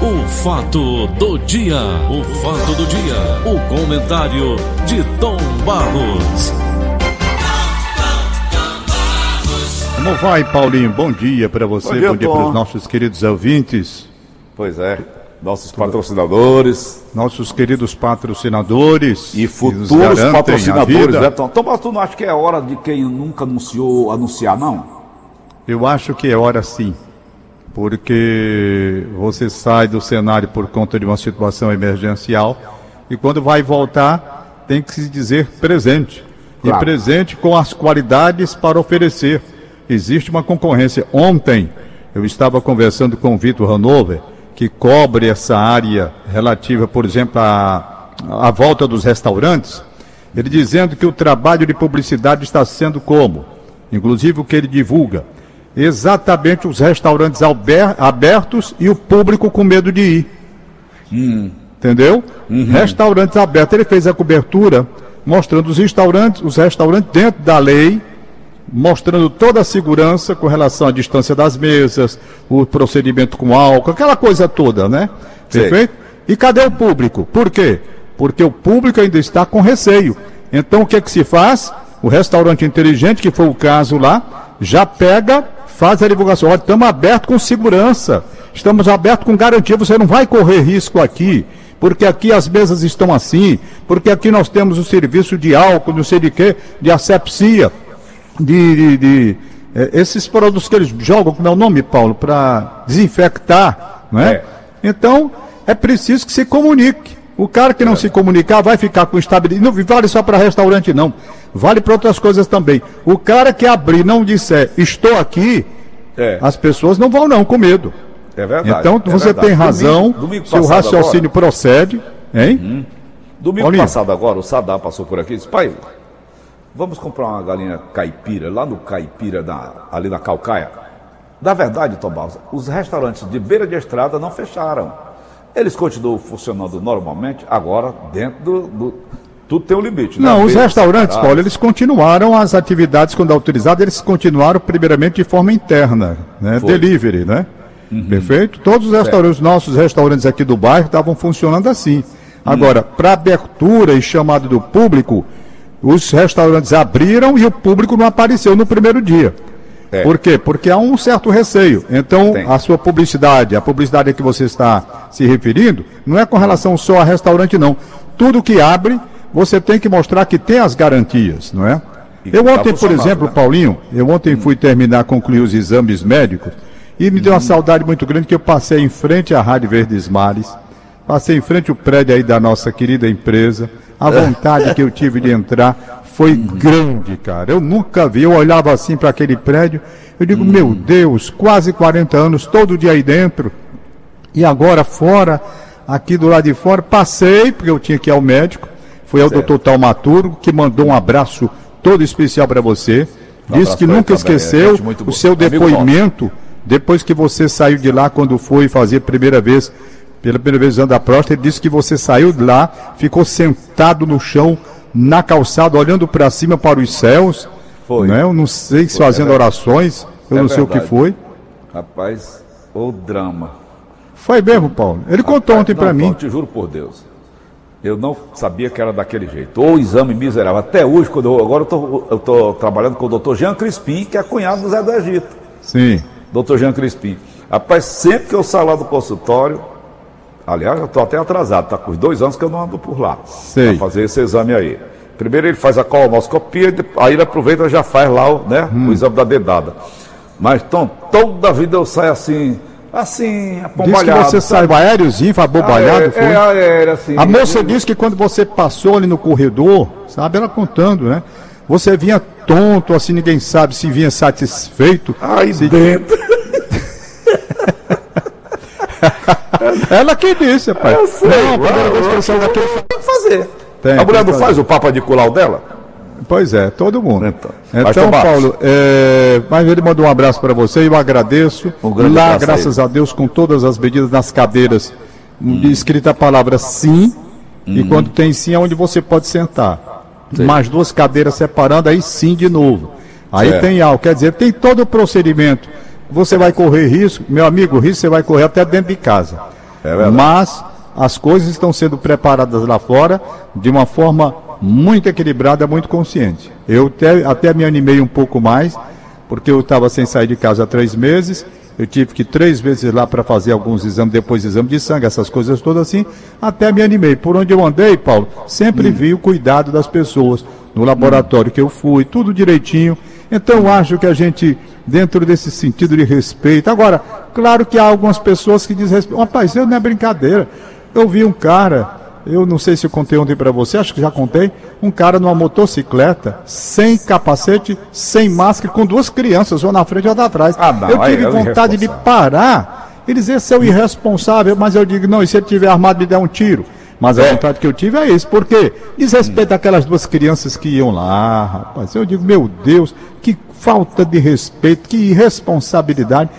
O fato do dia, o fato do dia, o comentário de Tom Barros. Como vai, Paulinho? Bom dia para você, bom dia, dia para os nossos queridos ouvintes. Pois é, nossos patrocinadores. Nossos queridos patrocinadores. E futuros patrocinadores, né, Tom? Tom, mas tu não acha que é hora de quem nunca anunciou anunciar, não? Eu acho que é hora sim porque você sai do cenário por conta de uma situação emergencial e quando vai voltar tem que se dizer presente. Claro. E presente com as qualidades para oferecer. Existe uma concorrência. Ontem eu estava conversando com o Vitor Hanover, que cobre essa área relativa, por exemplo, à, à volta dos restaurantes, ele dizendo que o trabalho de publicidade está sendo como? Inclusive o que ele divulga exatamente os restaurantes abertos e o público com medo de ir. Hum. Entendeu? Uhum. Restaurantes abertos. Ele fez a cobertura mostrando os restaurantes, os restaurantes dentro da lei, mostrando toda a segurança com relação à distância das mesas, o procedimento com álcool, aquela coisa toda, né? Perfeito? E cadê o público? Por quê? Porque o público ainda está com receio. Então o que é que se faz? O restaurante inteligente, que foi o caso lá, já pega faz a divulgação. Olha, estamos abertos com segurança, estamos abertos com garantia, você não vai correr risco aqui, porque aqui as mesas estão assim, porque aqui nós temos o serviço de álcool, não sei de quê, de asepsia, de, de, de é, esses produtos que eles jogam, como é o nome, Paulo, para desinfectar, não é? é? Então, é preciso que se comunique. O cara que não é. se comunicar vai ficar com estabilidade. Não vale só para restaurante, não. Vale para outras coisas também. O cara que abrir não disser estou aqui, é. as pessoas não vão não com medo. É verdade. Então é você verdade. tem razão. Domingo, domingo seu raciocínio agora, procede, hein? Uhum. Domingo Paulinho. passado agora, o Sadá passou por aqui e disse, pai, vamos comprar uma galinha caipira, lá no caipira, na, ali na Calcaia. Da verdade, Tomás, os restaurantes de beira de estrada não fecharam. Eles continuam funcionando normalmente, agora dentro do, do tudo tem um limite. Né? Não, os restaurantes, Paulo, eles continuaram as atividades quando autorizadas, eles continuaram primeiramente de forma interna, né? Delivery, né? Uhum. Perfeito? Todos os restaurantes, nossos restaurantes aqui do bairro estavam funcionando assim. Agora, uhum. para abertura e chamada do público, os restaurantes abriram e o público não apareceu no primeiro dia. É. Por quê? Porque há um certo receio. Então, Tem. a sua publicidade, a publicidade a que você está se referindo, não é com relação só a restaurante, não. Tudo que abre, você tem que mostrar que tem as garantias, não é? E eu ontem, por exemplo, né? Paulinho, eu ontem hum. fui terminar, concluir os exames médicos e me deu uma hum. saudade muito grande que eu passei em frente à Rádio Verdes Mares, passei em frente ao prédio aí da nossa querida empresa, a vontade que eu tive de entrar foi uhum. grande, cara. Eu nunca vi, eu olhava assim para aquele prédio, eu digo, uhum. meu Deus, quase 40 anos, todo dia aí dentro, e agora fora, aqui do lado de fora, passei, porque eu tinha que ir ao médico, foi ao doutor Taumaturgo, que mandou um abraço todo especial para você. Um Disse que nunca esqueceu o seu depoimento depois que você saiu de lá quando foi fazer a primeira vez, pela primeira vez usando a próstata. Ele disse que você saiu de lá, ficou sentado no chão, na calçada, olhando para cima para os céus. Foi. Né? Eu não sei se foi, fazendo é orações, eu é não sei verdade. o que foi. Rapaz, o drama. Foi mesmo, Paulo. Ele Rapaz, contou ontem para mim. Eu te juro por Deus. Eu não sabia que era daquele jeito. Ou exame miserável. Até hoje, quando eu, agora eu estou trabalhando com o doutor Jean Crispim, que é cunhado do Zé do Egito. Sim. Doutor Jean Crispim. Rapaz, sempre que eu saio lá do consultório, aliás, eu estou até atrasado, está com os dois anos que eu não ando por lá. Para fazer esse exame aí. Primeiro ele faz a colonoscopia, aí ele aproveita e já faz lá né, hum. o exame da dedada. Mas então, toda a vida eu saio assim, assim, apombalhado. Diz que você saiu aériozinho, foi abobalhado, é, foi? É, aéreo, assim. A moça disse que quando você passou ali no corredor, sabe, ela contando, né? Você vinha tonto, assim, ninguém sabe se vinha satisfeito. Aí se... dentro. ela que disse, rapaz. Eu sei, não, a primeira vez que eu daqui... Tem que fazer. Tem, a mulher não faz o papa de colar dela? Pois é, todo mundo. Então, então Paulo, é, mas ele mandou um abraço para você eu agradeço. Um Lá, graças a, a, Deus, com todas as medidas nas cadeiras, hum. escrita a palavra sim, hum. e quando tem sim é onde você pode sentar. Sim. Mais duas cadeiras separando, aí sim de novo. Aí tem algo, quer dizer, tem todo o procedimento. Você vai correr risco, meu amigo, risco você vai correr até dentro de casa. É Mas as coisas estão sendo preparadas lá fora de uma forma muito equilibrada, muito consciente. Eu até, até me animei um pouco mais, porque eu estava sem sair de casa há três meses. Eu tive que ir três vezes lá para fazer alguns exames, depois exame de sangue, essas coisas todas assim. Até me animei. Por onde eu andei, Paulo, sempre hum. vi o cuidado das pessoas. No laboratório hum. que eu fui, tudo direitinho. Então acho que a gente, dentro desse sentido de respeito. Agora, claro que há algumas pessoas que dizem, rapaz, isso não é brincadeira. Eu vi um cara, eu não sei se eu contei ontem para você, acho que já contei, um cara numa motocicleta, sem capacete, sem máscara, com duas crianças, uma na frente e outra atrás. Ah, não, eu tive é vontade de parar e dizer, seu irresponsável, mas eu digo, não, e se ele tiver armado me der um tiro? Mas a é. vontade que eu tive é isso, porque desrespeito aquelas duas crianças que iam lá, rapaz. Eu digo, meu Deus, que falta de respeito, que irresponsabilidade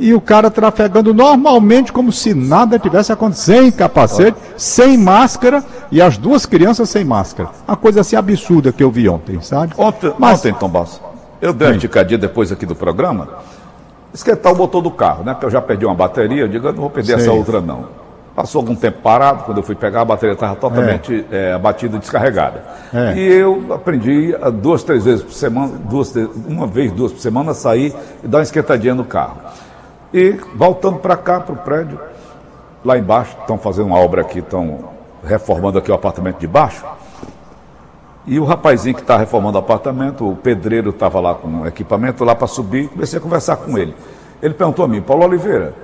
e o cara trafegando normalmente como se nada tivesse acontecido, sem capacete, sem máscara e as duas crianças sem máscara. Uma coisa assim absurda que eu vi ontem, sabe? Ontem, Mas... ontem Tom Basso, eu dei uma esticadinha depois aqui do programa, esquentar o motor do carro, né? Porque eu já perdi uma bateria, eu digo, eu não vou perder Sei. essa outra não. Passou algum tempo parado, quando eu fui pegar, a bateria estava totalmente é. É, abatida e descarregada. É. E eu aprendi duas, três vezes por semana, duas, uma vez, duas por semana, sair e dar uma esquentadinha no carro. E voltando para cá, para o prédio, lá embaixo, estão fazendo uma obra aqui, estão reformando aqui o apartamento de baixo. E o rapazinho que está reformando o apartamento, o pedreiro estava lá com o equipamento lá para subir, comecei a conversar com ele. Ele perguntou a mim, Paulo Oliveira,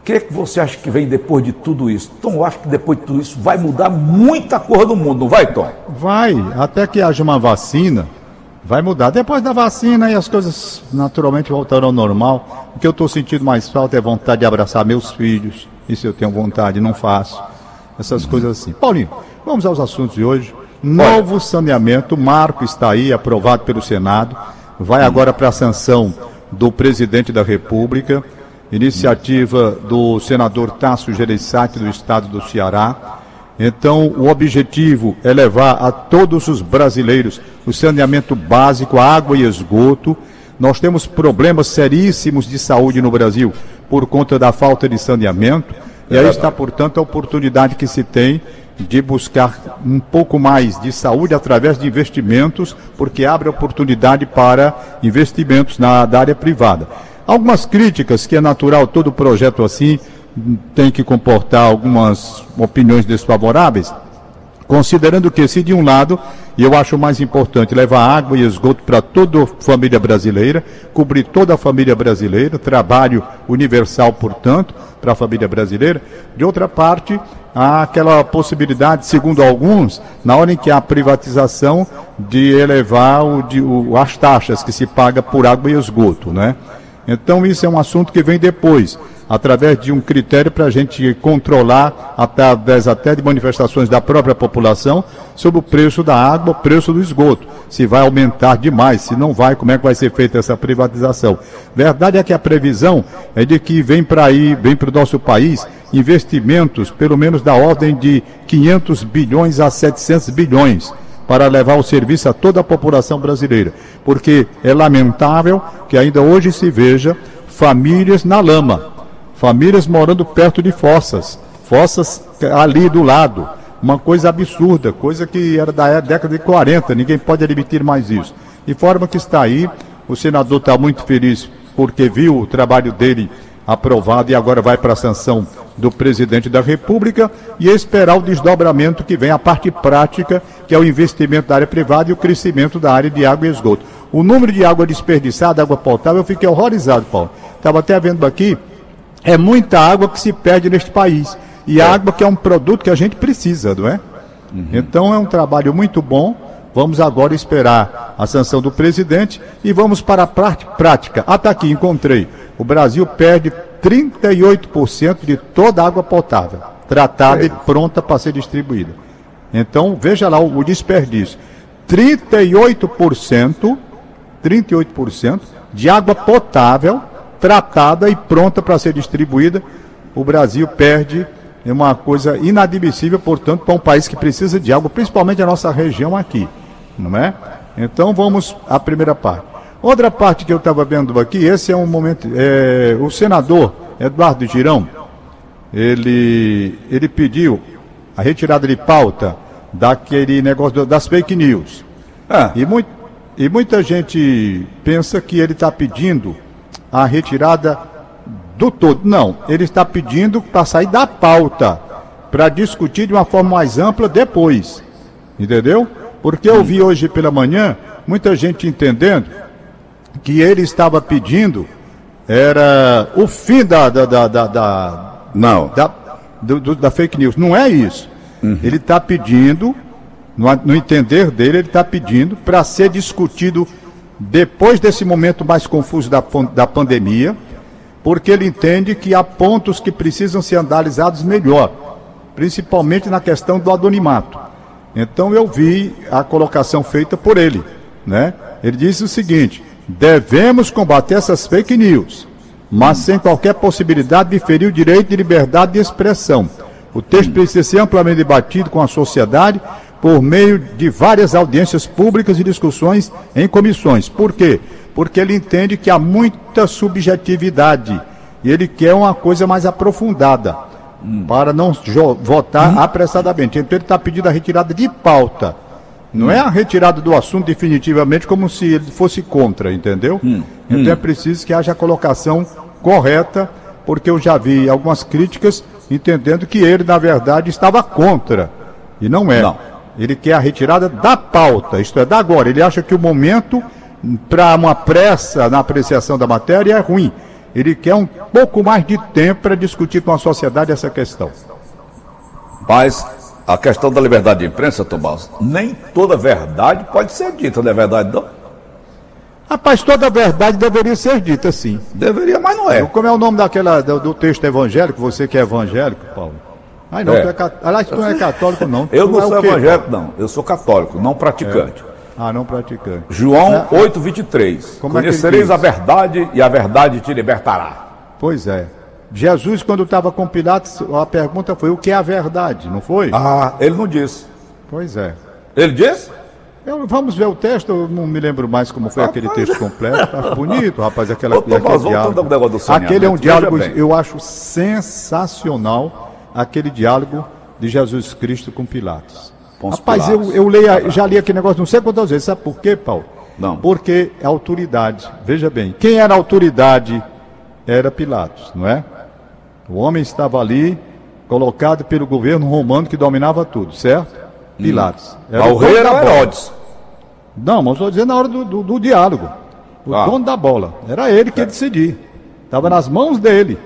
o que, é que você acha que vem depois de tudo isso? Tom, eu acho que depois de tudo isso vai mudar muita coisa no mundo, não vai, Tom? Vai, até que haja uma vacina Vai mudar. Depois da vacina e as coisas naturalmente voltarão ao normal. O que eu estou sentindo mais falta é vontade de abraçar meus filhos. Isso eu tenho vontade, não faço. Essas coisas assim. Paulinho, vamos aos assuntos de hoje. Novo saneamento, marco está aí, aprovado pelo Senado. Vai agora para a sanção do presidente da República. Iniciativa do senador Tasso Gereissati, do estado do Ceará. Então, o objetivo é levar a todos os brasileiros o saneamento básico, água e esgoto. Nós temos problemas seríssimos de saúde no Brasil por conta da falta de saneamento. E aí está, portanto, a oportunidade que se tem de buscar um pouco mais de saúde através de investimentos, porque abre oportunidade para investimentos na área privada. Algumas críticas, que é natural todo projeto assim, tem que comportar algumas opiniões desfavoráveis, considerando que se de um lado, e eu acho mais importante levar água e esgoto para toda a família brasileira, cobrir toda a família brasileira, trabalho universal, portanto, para a família brasileira. De outra parte, há aquela possibilidade, segundo alguns, na hora em que há privatização, de elevar o, de, o, as taxas que se paga por água e esgoto, né? Então isso é um assunto que vem depois através de um critério para a gente controlar, através até de manifestações da própria população, sobre o preço da água, o preço do esgoto. Se vai aumentar demais, se não vai, como é que vai ser feita essa privatização. Verdade é que a previsão é de que vem para aí, vem para o nosso país, investimentos pelo menos da ordem de 500 bilhões a 700 bilhões para levar o serviço a toda a população brasileira. Porque é lamentável que ainda hoje se veja famílias na lama, famílias morando perto de fossas, fossas ali do lado. Uma coisa absurda, coisa que era da década de 40, ninguém pode admitir mais isso. De forma que está aí, o senador está muito feliz porque viu o trabalho dele aprovado e agora vai para a sanção do presidente da República e esperar o desdobramento que vem a parte prática, que é o investimento da área privada e o crescimento da área de água e esgoto. O número de água desperdiçada, água potável, eu fiquei horrorizado, Paulo. Estava até vendo aqui, é muita água que se perde neste país. E é. água que é um produto que a gente precisa, não é? Uhum. Então é um trabalho muito bom. Vamos agora esperar a sanção do presidente e vamos para a prática. Até ah, tá aqui, encontrei. O Brasil perde 38% de toda a água potável, tratada é. e pronta para ser distribuída. Então, veja lá o, o desperdício. 38%, 38% de água potável tratada e pronta para ser distribuída, o Brasil perde é uma coisa inadmissível, portanto, para um país que precisa de água, principalmente a nossa região aqui, não é? Então vamos à primeira parte. Outra parte que eu estava vendo aqui, esse é um momento, é, o senador Eduardo Girão, ele, ele pediu a retirada de pauta daquele negócio das fake news. Ah. E, muito, e muita gente pensa que ele está pedindo a retirada do todo. Não, ele está pedindo para sair da pauta, para discutir de uma forma mais ampla depois. Entendeu? Porque eu vi hoje pela manhã muita gente entendendo que ele estava pedindo era o fim da, da, da, da, da não da, do, do, da fake news. Não é isso. Uhum. Ele está pedindo, no, no entender dele, ele está pedindo para ser discutido depois desse momento mais confuso da, da pandemia, porque ele entende que há pontos que precisam ser analisados melhor, principalmente na questão do anonimato. Então eu vi a colocação feita por ele, né? Ele disse o seguinte: devemos combater essas fake news, mas sem qualquer possibilidade de ferir o direito de liberdade de expressão. O texto precisa ser amplamente debatido com a sociedade por meio de várias audiências públicas e discussões em comissões. Por quê? Porque ele entende que há muita subjetividade e ele quer uma coisa mais aprofundada para não votar hum. apressadamente. Então ele está pedindo a retirada de pauta. Não é a retirada do assunto definitivamente como se ele fosse contra, entendeu? Hum. Então é hum. preciso que haja a colocação correta, porque eu já vi algumas críticas entendendo que ele, na verdade, estava contra. E não é. Não. Ele quer a retirada da pauta, isto é, da agora. Ele acha que o momento para uma pressa na apreciação da matéria é ruim. Ele quer um pouco mais de tempo para discutir com a sociedade essa questão. Mas a questão da liberdade de imprensa, Tomás, nem toda verdade pode ser dita, não é verdade, não? Rapaz, toda verdade deveria ser dita, sim. Deveria, mas não é. Como é o nome daquela, do, do texto evangélico, você que é evangélico, Paulo? Ai, não, é. tu é cat... Aliás, tu não é católico, não. Eu tu não é sou evangélico, não. Eu sou católico, não praticante. É. Ah, não praticante. João é. 8, 23. Como Conhecereis é a verdade e a verdade te libertará. Pois é. Jesus, quando estava com Pilatos, a pergunta foi: o que é a verdade? Não foi? Ah, ele não disse. Pois é. Ele disse? Eu, vamos ver o texto, eu não me lembro mais como foi rapaz. aquele texto completo. Acho bonito, rapaz, aquela, Ô, Tomás, diálogo. Aquele é um diálogo, eu acho sensacional, aquele diálogo de Jesus Cristo com Pilatos. Rapaz, Pilatos. eu, eu leio, já li aquele negócio não sei quantas vezes. Sabe por quê, Paulo? Não. Porque é autoridade. Veja bem, quem era autoridade era Pilatos, não é? O homem estava ali, colocado pelo governo romano que dominava tudo, certo? Hum. Pilatos. Era o, rei era Herodes. Não, mas estou dizendo na hora do, do, do diálogo. O ah. dono da bola. Era ele que ia decidir. Estava nas mãos dele.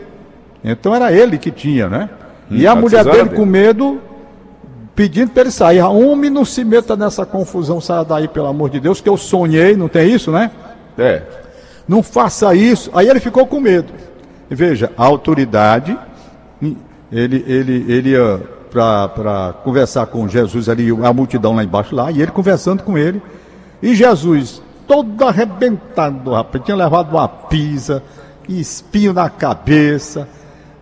Então era ele que tinha, né? Hum, e a mulher dele, dele com medo, pedindo para ele sair. Homem, não se meta nessa confusão, saia daí, pelo amor de Deus, que eu sonhei, não tem isso, né? É. Não faça isso. Aí ele ficou com medo. Veja, a autoridade, ele, ele, ele ia para conversar com Jesus ali, a multidão lá embaixo lá, e ele conversando com ele. E Jesus, todo arrebentado, rapaz, tinha levado uma pisa, espinho na cabeça,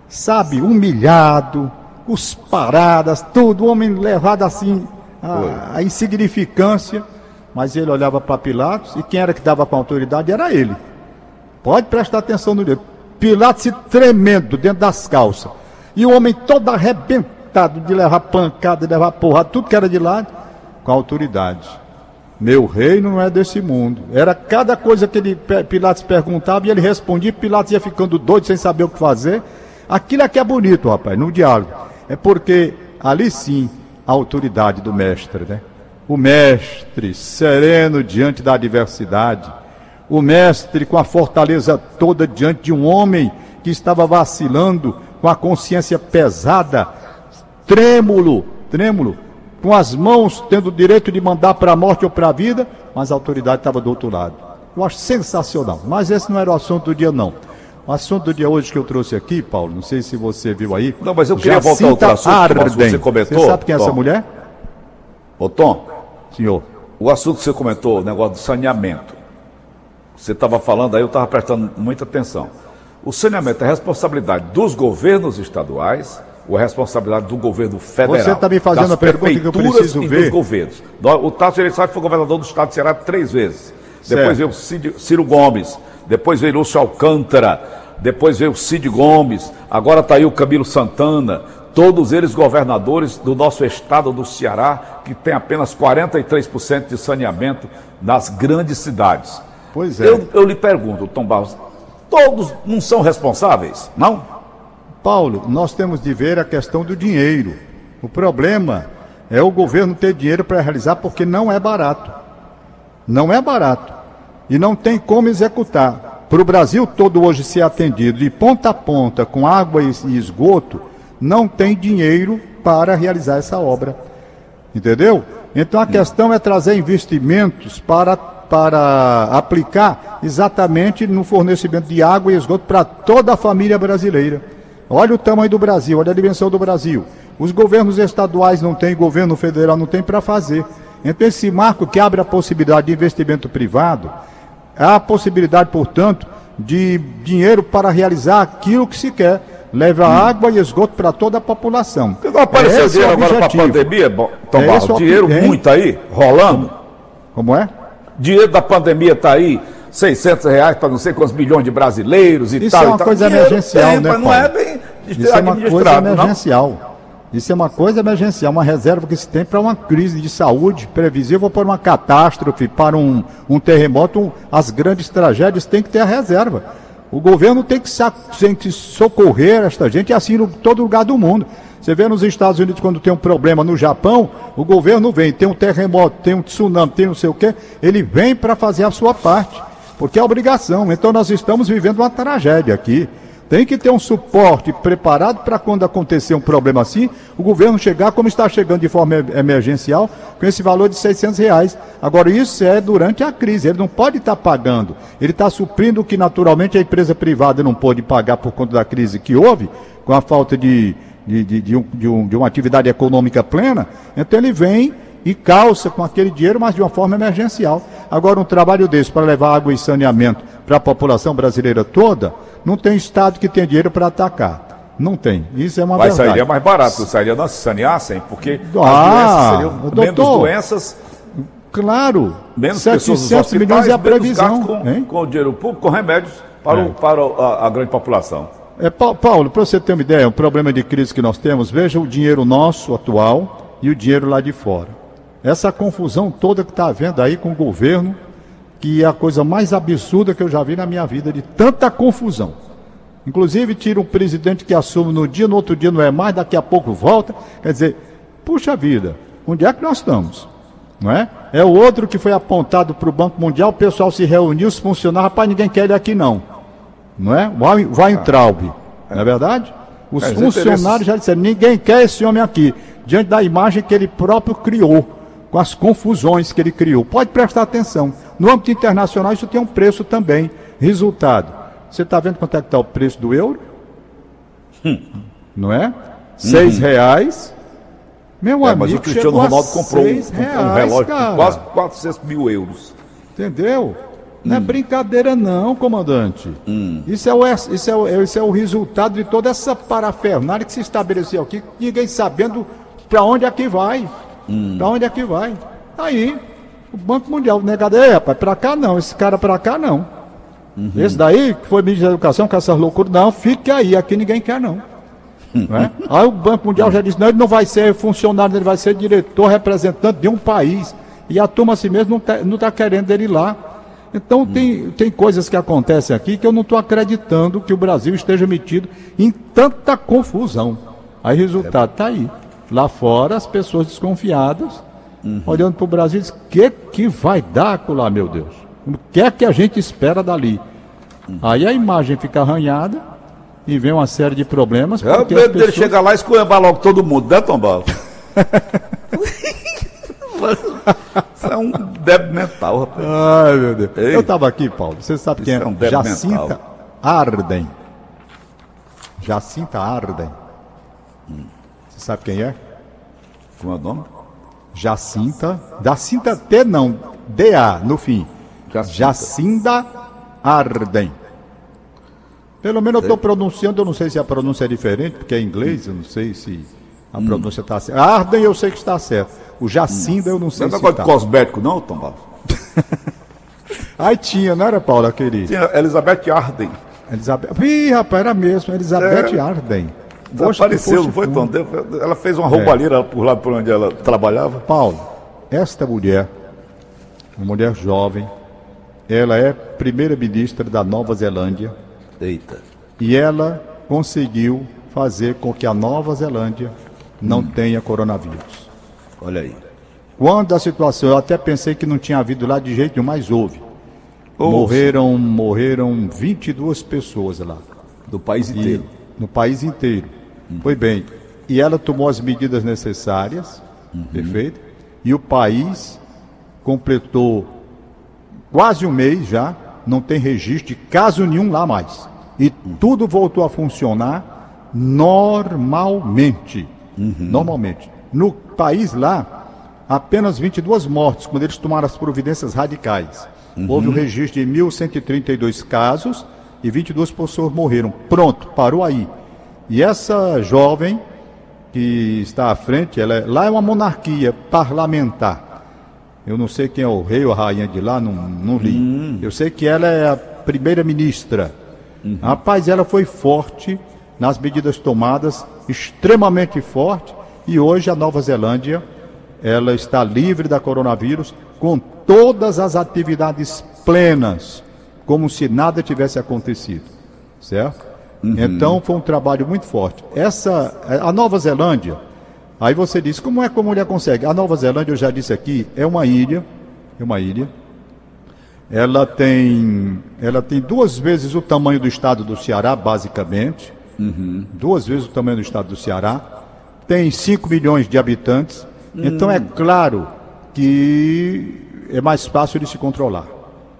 sabe, humilhado, os paradas, tudo, o homem levado assim, a, a insignificância. Mas ele olhava para Pilatos e quem era que dava com a autoridade era ele. Pode prestar atenção no dedo. Pilatos se tremendo dentro das calças. E o homem todo arrebentado de levar pancada, de levar porrada, tudo que era de lado, com autoridade. Meu reino não é desse mundo. Era cada coisa que ele, Pilatos perguntava e ele respondia, Pilatos ia ficando doido sem saber o que fazer. Aquilo é que é bonito, rapaz, no diálogo. É porque ali sim a autoridade do mestre, né? O mestre sereno diante da adversidade. O mestre com a fortaleza toda diante de um homem que estava vacilando, com a consciência pesada, trêmulo, trêmulo com as mãos tendo o direito de mandar para a morte ou para a vida, mas a autoridade estava do outro lado. Eu acho sensacional. Mas esse não era o assunto do dia, não. O assunto do dia hoje que eu trouxe aqui, Paulo, não sei se você viu aí. Não, mas eu queria voltar ao outro assunto, Arden. você comentou. Você sabe quem é Tom. essa mulher? Ô, Tom. Senhor. O assunto que você comentou, o negócio do saneamento. Você estava falando aí, eu estava prestando muita atenção. O saneamento é responsabilidade dos governos estaduais ou é responsabilidade do governo federal? Você está me fazendo a pergunta que eu preciso ver. dos governos. O Tasso Gereissati foi governador do estado de Ceará três vezes. Depois certo. veio Ciro Gomes. Depois veio Lúcio Alcântara. depois veio o Cid Gomes, agora está aí o Camilo Santana, todos eles governadores do nosso estado do Ceará, que tem apenas 43% de saneamento nas grandes cidades. Pois é. Eu, eu lhe pergunto, Tom Barros, todos não são responsáveis? Não? Paulo, nós temos de ver a questão do dinheiro. O problema é o governo ter dinheiro para realizar porque não é barato. Não é barato. E não tem como executar. Para o Brasil todo hoje ser atendido de ponta a ponta com água e esgoto, não tem dinheiro para realizar essa obra. Entendeu? Então a questão é trazer investimentos para, para aplicar exatamente no fornecimento de água e esgoto para toda a família brasileira. Olha o tamanho do Brasil, olha a dimensão do Brasil. Os governos estaduais não têm, governo federal não tem para fazer. Então, esse marco que abre a possibilidade de investimento privado, há a possibilidade, portanto, de dinheiro para realizar aquilo que se quer. Leva hum. água e esgoto para toda a população. Não apareceu esse dinheiro agora para a pandemia, Tom Barro? Dinheiro muito aí, rolando? Como é? Dinheiro da pandemia está aí, 600 reais para não sei quantos milhões de brasileiros e Isso tal. Isso é uma coisa emergencial, tem, né, não é bem Isso é uma coisa emergencial. Não? Isso é uma coisa emergencial, uma reserva que se tem para uma crise de saúde previsível, para uma catástrofe, para um, um terremoto. Um, as grandes tragédias tem que ter a reserva. O governo tem que, tem que socorrer esta gente, e assim em todo lugar do mundo. Você vê nos Estados Unidos, quando tem um problema no Japão, o governo vem, tem um terremoto, tem um tsunami, tem não sei o quê, ele vem para fazer a sua parte, porque é obrigação. Então nós estamos vivendo uma tragédia aqui. Tem que ter um suporte preparado para quando acontecer um problema assim, o governo chegar como está chegando de forma emergencial, com esse valor de 600 reais. Agora, isso é durante a crise, ele não pode estar tá pagando. Ele está suprindo o que naturalmente a empresa privada não pode pagar por conta da crise que houve, com a falta de, de, de, de, um, de, um, de uma atividade econômica plena. Então, ele vem e calça com aquele dinheiro, mas de uma forma emergencial. Agora, um trabalho desse para levar água e saneamento para a população brasileira toda, não tem Estado que tenha dinheiro para atacar. Não tem. Isso é uma Mas verdade. sairia mais barato, sairia não se saneassem, porque ah, as doenças seriam doutor, menos doenças. Claro. Menos 700 milhões é a previsão. Com, com, o dinheiro público, com remédios para, é. o, para a, a grande população. É, Paulo, para você ter uma ideia, o problema de crise que nós temos, veja o dinheiro nosso atual e o dinheiro lá de fora. Essa confusão toda que está havendo aí com o governo, que é a coisa mais absurda que eu já vi na minha vida, de tanta confusão. Inclusive, tira um presidente que assume no dia, no outro dia não é mais, daqui a pouco volta. Quer dizer, puxa vida, onde é que nós estamos? Não é? É o outro que foi apontado para o Banco Mundial, o pessoal se reuniu, os funcionários, rapaz, ninguém quer ele aqui não. Não é? Vai em Traub, não é verdade? Os é, funcionários já disseram, ninguém quer esse homem aqui, diante da imagem que ele próprio criou, com as confusões que ele criou. Pode prestar atenção. No âmbito internacional, isso tem um preço também. Resultado: você está vendo quanto é que está o preço do euro? Hum. Não é? Seis uhum. reais. Meu é, amigo, mas o Cristiano Ronaldo comprou um, reais, um relógio cara. quase 400 mil euros. Entendeu? Não é hum. brincadeira não, comandante. Hum. Isso, é o, isso, é o, isso é o resultado de toda essa parafernália que se estabeleceu aqui, ninguém sabendo para onde é que vai. Hum. Para onde é que vai? Aí, o Banco Mundial negado, é, rapaz, para cá não, esse cara para cá não. Uhum. Esse daí, que foi ministro da Educação, com essas loucuras, não, fique aí, aqui ninguém quer não. não é? Aí o Banco Mundial já disse, não, ele não vai ser funcionário, ele vai ser diretor, representante de um país. E a turma assim mesmo não está tá querendo ele lá. Então tem, tem coisas que acontecem aqui que eu não estou acreditando que o Brasil esteja metido em tanta confusão. Aí resultado está aí. Lá fora, as pessoas desconfiadas, uhum. olhando para o Brasil, o que, que vai dar lá, meu Deus? O que é que a gente espera dali? Uhum. Aí a imagem fica arranhada e vem uma série de problemas. É o medo pessoas... dele chegar lá e esculhambar logo todo mundo, né, Tom Bala? Isso é um débil mental, rapaz. Ai, meu Deus. Ei, eu estava aqui, Paulo. Você sabe quem é? é um Jacinta mental. Arden. Jacinta Arden. Hum. Você sabe quem é? Como é o nome? Jacinta. Jacinta T não, DA no fim. Jacinta, Jacinda Arden. Pelo menos eu estou pronunciando, eu não sei se a pronúncia é diferente, porque é inglês, eu não sei se a hum. pronúncia está certa. Arden eu sei que está certo. O Jacinda hum. eu não sei não é se. Não é cosmético não, Tom Aí tinha, não era, Paula, querida? Tinha Elizabeth Arden. Elizabeth. Ih, rapaz, era mesmo, Elizabeth é. Arden. Desapareceu, não foi, Tom? Ela fez uma roubalheira é. por lá por onde ela trabalhava? Paulo, esta mulher, uma mulher jovem, ela é primeira-ministra da Nova Zelândia. Eita. E ela conseguiu fazer com que a Nova Zelândia não hum. tenha coronavírus. Olha aí. Quando a situação, eu até pensei que não tinha havido lá de jeito nenhum, mas houve. Morreram, morreram 22 pessoas lá. Do país inteiro. E, no país inteiro. Uhum. Foi bem. E ela tomou as medidas necessárias, uhum. perfeito? E o país completou quase um mês já, não tem registro de caso nenhum lá mais. E uhum. tudo voltou a funcionar normalmente. Uhum. Normalmente. No país lá, apenas 22 mortes, quando eles tomaram as providências radicais. Uhum. Houve um registro de 1.132 casos e 22 pessoas morreram. Pronto, parou aí. E essa jovem que está à frente, ela é, lá é uma monarquia parlamentar. Eu não sei quem é o rei ou a rainha de lá, não, não li. Uhum. Eu sei que ela é a primeira ministra. Uhum. Rapaz, ela foi forte nas medidas tomadas, extremamente forte, e hoje a Nova Zelândia ela está livre da coronavírus com todas as atividades plenas, como se nada tivesse acontecido, certo? Uhum. Então foi um trabalho muito forte. Essa, a Nova Zelândia, aí você diz, como é que a mulher consegue? A Nova Zelândia, eu já disse aqui, é uma ilha, é uma ilha. Ela tem, ela tem duas vezes o tamanho do estado do Ceará, basicamente. Uhum. Duas vezes o tamanho do estado do Ceará. Tem 5 milhões de habitantes. Hum. Então é claro que é mais fácil de se controlar,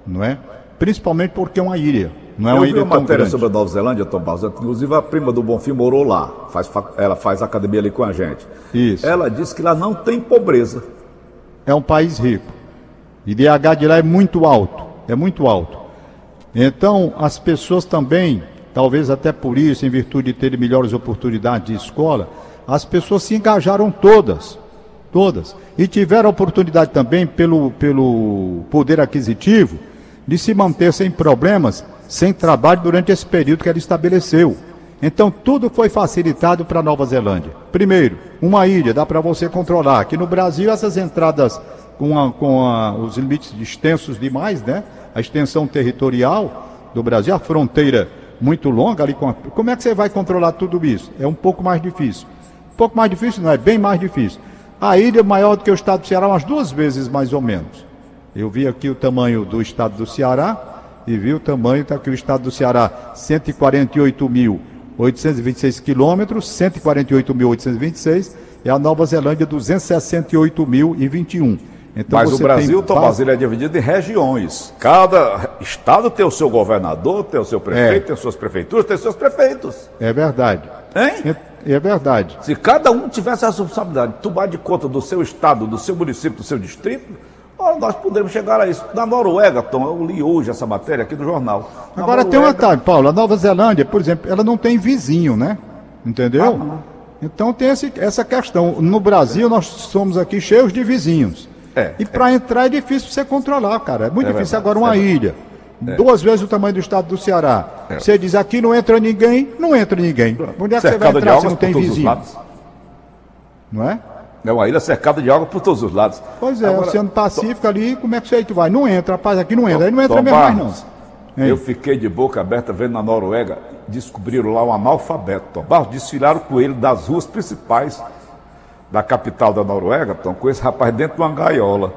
não é? Principalmente porque é uma ilha. Não é Eu uma ilha vi uma matéria grande. sobre a Nova Zelândia, Tom Barros. Inclusive a prima do Bonfim morou lá. Faz, ela faz academia ali com a gente. Isso. Ela disse que lá não tem pobreza. É um país rico. E IDH de lá é muito alto. É muito alto. Então, as pessoas também, talvez até por isso, em virtude de terem melhores oportunidades de escola, as pessoas se engajaram todas. Todas. E tiveram oportunidade também, pelo, pelo poder aquisitivo, de se manter sem problemas, sem trabalho durante esse período que ele estabeleceu. Então tudo foi facilitado para Nova Zelândia. Primeiro, uma ilha, dá para você controlar. Aqui no Brasil, essas entradas com, a, com a, os limites extensos demais, né? A extensão territorial do Brasil, a fronteira muito longa ali Como é que você vai controlar tudo isso? É um pouco mais difícil. Um pouco mais difícil, não é? Bem mais difícil. A ilha é maior do que o estado do Ceará, umas duas vezes mais ou menos. Eu vi aqui o tamanho do estado do Ceará e vi o tamanho, está aqui o estado do Ceará, 148.826 quilômetros, 148.826, e a Nova Zelândia, 268.021. Então, Mas o Brasil, tem... Tomás, ele é dividido em regiões. Cada estado tem o seu governador, tem o seu prefeito, é. tem suas prefeituras, tem seus prefeitos. É verdade. Hein? É verdade. Se cada um tivesse a responsabilidade de tomar de conta do seu estado, do seu município, do seu distrito, nós poderíamos chegar a isso. Na Noruega, Tom, eu li hoje essa matéria aqui no jornal. Na Agora Noruega... tem um detalhe, Paulo. A Nova Zelândia, por exemplo, ela não tem vizinho, né? Entendeu? Ah, então tem esse, essa questão. No Brasil, nós somos aqui cheios de vizinhos. É, e para é. entrar é difícil você controlar, cara. É muito é difícil. Verdade, Agora, uma é ilha é. Duas vezes o tamanho do estado do Ceará. É. Você diz aqui não entra ninguém, não entra ninguém. Onde é que você vai entrar se não tem vizinho? Não é? É uma ilha cercada de água por todos os lados. Pois é, Agora, Oceano Pacífico ali, como é que você vai? Não entra, rapaz, aqui não entra. Aí não entra mesmo mais não. Eu fiquei de boca aberta vendo na Noruega, descobriram lá um analfabeto. Tom Barros, desfilaram com ele das ruas principais da capital da Noruega, Tom, com esse rapaz dentro de uma gaiola.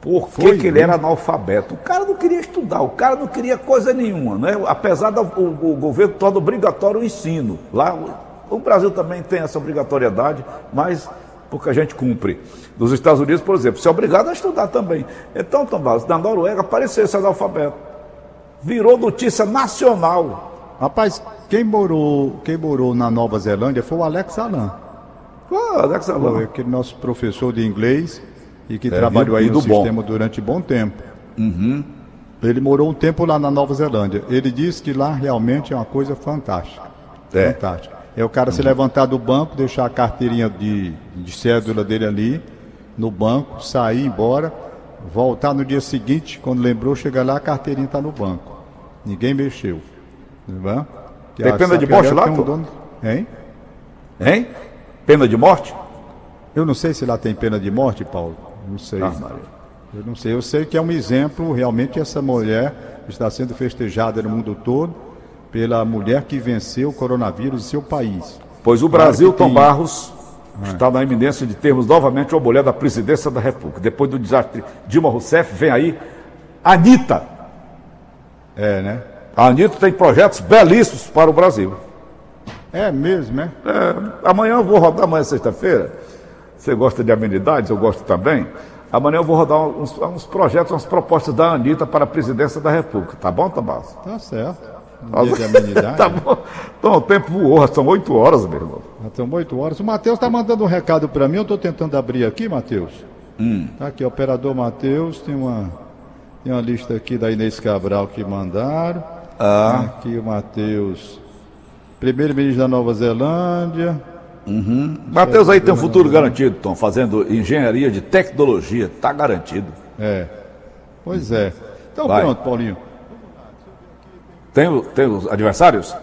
Por que, que ele era analfabeto? O cara não queria estudar, o cara não queria coisa nenhuma, né? apesar do o, o governo torna obrigatório o ensino. Lá, o Brasil também tem essa obrigatoriedade, mas pouca gente cumpre. Nos Estados Unidos, por exemplo, você é obrigado a estudar também. Então, Tomás, na Noruega apareceu esse analfabeto. Virou notícia nacional. Rapaz, quem morou, quem morou na Nova Zelândia foi o Alex Alan. Ah, Alex Alan. Foi aquele nosso professor de inglês e que é, trabalhou aí no sistema bom. durante bom tempo. Uhum. Ele morou um tempo lá na Nova Zelândia. Ele disse que lá realmente é uma coisa fantástica. É. Fantástica. É o cara uhum. se levantar do banco, deixar a carteirinha de, de cédula dele ali no banco, sair embora, voltar no dia seguinte, quando lembrou, chegar lá, a carteirinha está no banco. Ninguém mexeu. Tem pena de morte lá? Um dono... Hein? Hein? Pena de morte? Eu não sei se lá tem pena de morte, Paulo. Não sei. Ah, eu não sei. Eu sei que é um exemplo, realmente, essa mulher está sendo festejada no mundo todo pela mulher que venceu o coronavírus em seu país. Pois o Brasil, claro Tom tem... Barros, é. está na iminência de termos novamente uma mulher da presidência da República. Depois do desastre Dilma Rousseff, vem aí Anitta. É, né? A Anitta tem projetos belíssimos para o Brasil. É mesmo, né? É, amanhã eu vou rodar, amanhã é sexta-feira. Você gosta de amenidades? Eu gosto também. Amanhã eu vou rodar uns, uns projetos, umas propostas da Anitta para a presidência da República. Tá bom, Tabasco? Tá certo. Um tá bom. Então o tempo voou, são oito horas, meu irmão. são oito horas. O Matheus está mandando um recado para mim, eu estou tentando abrir aqui, Matheus. Hum. Tá aqui, operador Matheus, tem uma, tem uma lista aqui da Inês Cabral que mandaram. Ah. Aqui o Matheus, primeiro-ministro da Nova Zelândia. Uhum. Matheus aí tem um futuro garantido, Tom, fazendo engenharia de tecnologia, está garantido. É. Pois é. Então Vai. pronto, Paulinho. Tem, tem os adversários?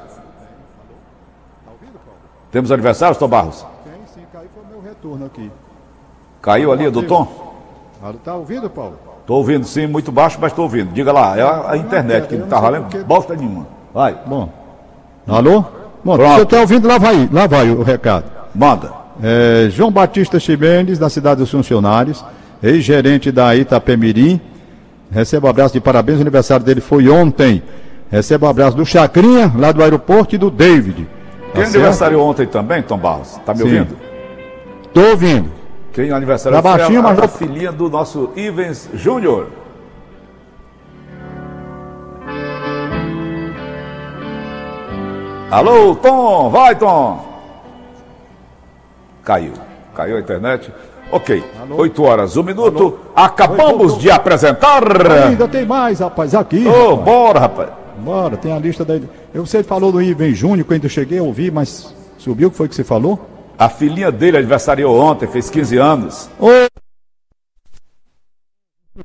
Temos adversários, Tom Barros? Tem sim, caiu foi meu retorno aqui. Caiu ali do Tom? Está ouvindo, Paulo? Estou ouvindo sim, muito baixo, mas estou ouvindo. Diga lá, é a, a internet que não está valendo bosta nenhuma. Vai. Bom. Alô? Bom, Pronto. você está ouvindo, lá vai, lá vai o recado. Manda. É, João Batista Chimenez, da cidade dos funcionários, ex-gerente da Itapemirim. Receba um abraço de parabéns, o aniversário dele foi ontem. Receba um abraço do Chacrinha, lá do aeroporto, e do David. Quem tá aniversário ontem também, Tom Barros? Tá me Sim. ouvindo? Tô ouvindo. Quem aniversário tá baixinho, mas... a filhinha do nosso Ivens Júnior. Alô, Tom, vai, Tom. Caiu. Caiu a internet. Ok, Alô? 8 horas, um minuto. Alô? Acabamos Oi, de apresentar. Ainda tem mais, rapaz, aqui. Ô, oh, bora, rapaz. Bora, tem a lista da. Eu sei falou do Ivan Júnior, quando eu cheguei, eu ouvi, mas subiu o que foi que você falou? A filhinha dele aniversariou ontem, fez 15 anos. Ô!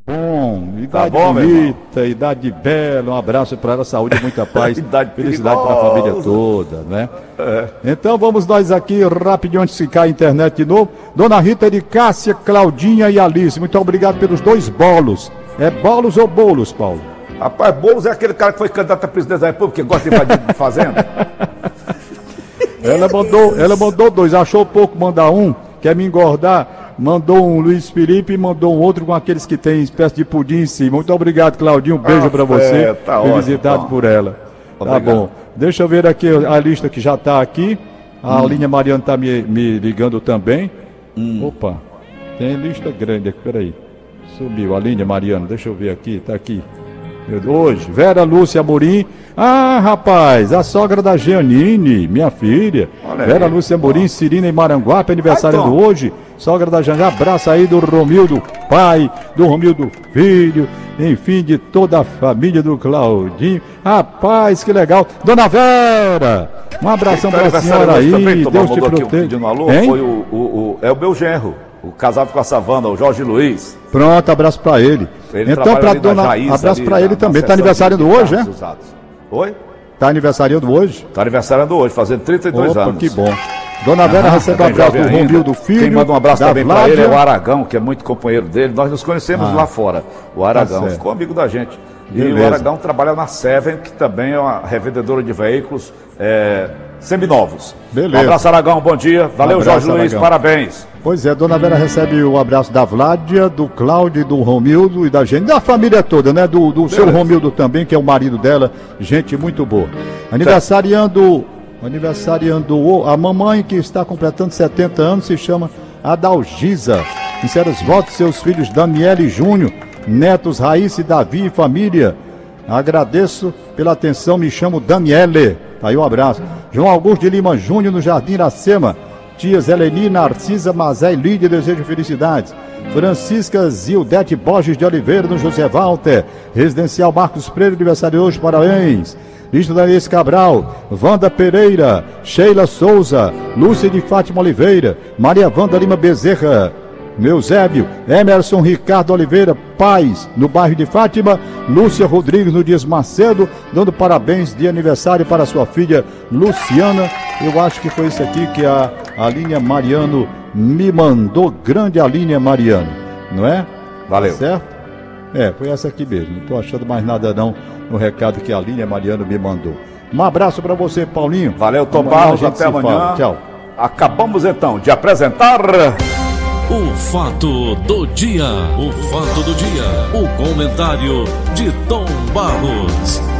Bom, idade tá bom, bonita, idade bela, um abraço para ela, saúde e muita paz, idade felicidade para a família toda, né? É. Então vamos nós aqui rapidinho antes de ficar a internet de novo. Dona Rita de Cássia, Claudinha e Alice, muito obrigado pelos dois bolos. É bolos ou bolos, Paulo? Rapaz, bolos é aquele cara que foi candidato a presidente da República que gosta de invadir fazenda. ela mandou, ela mandou dois, achou pouco mandar um, quer me engordar mandou um Luiz Felipe e mandou um outro com aqueles que tem espécie de pudim em cima. Muito obrigado, Claudinho. Um beijo ah, para você. É, tá ótimo, visitado por ela. Tá obrigado. Tá bom. Deixa eu ver aqui a lista que já está aqui. A hum. linha Mariana está me, me, ligando também. Hum. Opa, tem lista grande aqui, peraí. Subiu a linha Mariana, deixa eu ver aqui, está aqui. Hoje, Vera Lúcia Amorim. Ah, rapaz, a sogra da Giannine, minha filha. Olha Vera aí, Lúcia Amorim, Cirina e Maranguape, aniversário do hoje. Sogra da Janja, abraço aí do Romildo, pai, do Romildo, filho, enfim, de toda a família do Claudinho. Rapaz, que legal. Dona Vera, um abração para a senhora aí. Também, Deus te proteja. Foi o, o, o, é o meu genro o casado com a Savana, o Jorge Luiz. Pronto, abraço para ele. ele. Então, para dona, Jaís, abraço para ele também. Está aniversariando hoje, é? Oi? Está aniversariando hoje? Está aniversariando hoje, fazendo 32 Opa, anos. que bom. Dona Vera ah, recebe um abraço do Romildo Filho. Quem manda um abraço também para ele é o Aragão, que é muito companheiro dele. Nós nos conhecemos ah, lá fora. O Aragão tá ficou amigo da gente. Beleza. E o Aragão trabalha na Seven, que também é uma revendedora de veículos é, seminovos. Beleza. Um abraço, Aragão, bom dia. Valeu, um abraço, Jorge Luiz, parabéns. Pois é, Dona Vera recebe o abraço da Vládia, do Cláudio, do Romildo e da gente, da família toda, né? Do, do seu Romildo também, que é o marido dela, gente muito boa. Aniversariando, aniversariando a mamãe que está completando 70 anos se chama Adalgisa. Sinceros votos, seus filhos Daniela e Júnior, netos Raíssa e Davi e família. Agradeço pela atenção, me chamo Daniele. Tá aí um abraço. João Augusto de Lima Júnior no Jardim Iracema tias Eleni, Narcisa, Mazé e Lídia desejo felicidades. Francisca Zildete Borges de Oliveira, no José Walter. Residencial Marcos Freire, aniversário hoje, parabéns. Lista Daniel Cabral, Wanda Pereira, Sheila Souza, Lúcia de Fátima Oliveira, Maria Wanda Lima Bezerra, Meusébio, Emerson Ricardo Oliveira, Paz, no bairro de Fátima, Lúcia Rodrigues no Dias Macedo, dando parabéns de aniversário para sua filha Luciana. Eu acho que foi isso aqui que a Aline Mariano me mandou, grande Aline Mariano, não é? Valeu. Certo? É, foi essa aqui mesmo. Não estou achando mais nada não no recado que a Aline Mariano me mandou. Um abraço para você, Paulinho. Valeu, Tom Barros. Até amanhã. Fala. Tchau. Acabamos então de apresentar. O fato do dia. O fato do dia. O comentário de Tom Barros.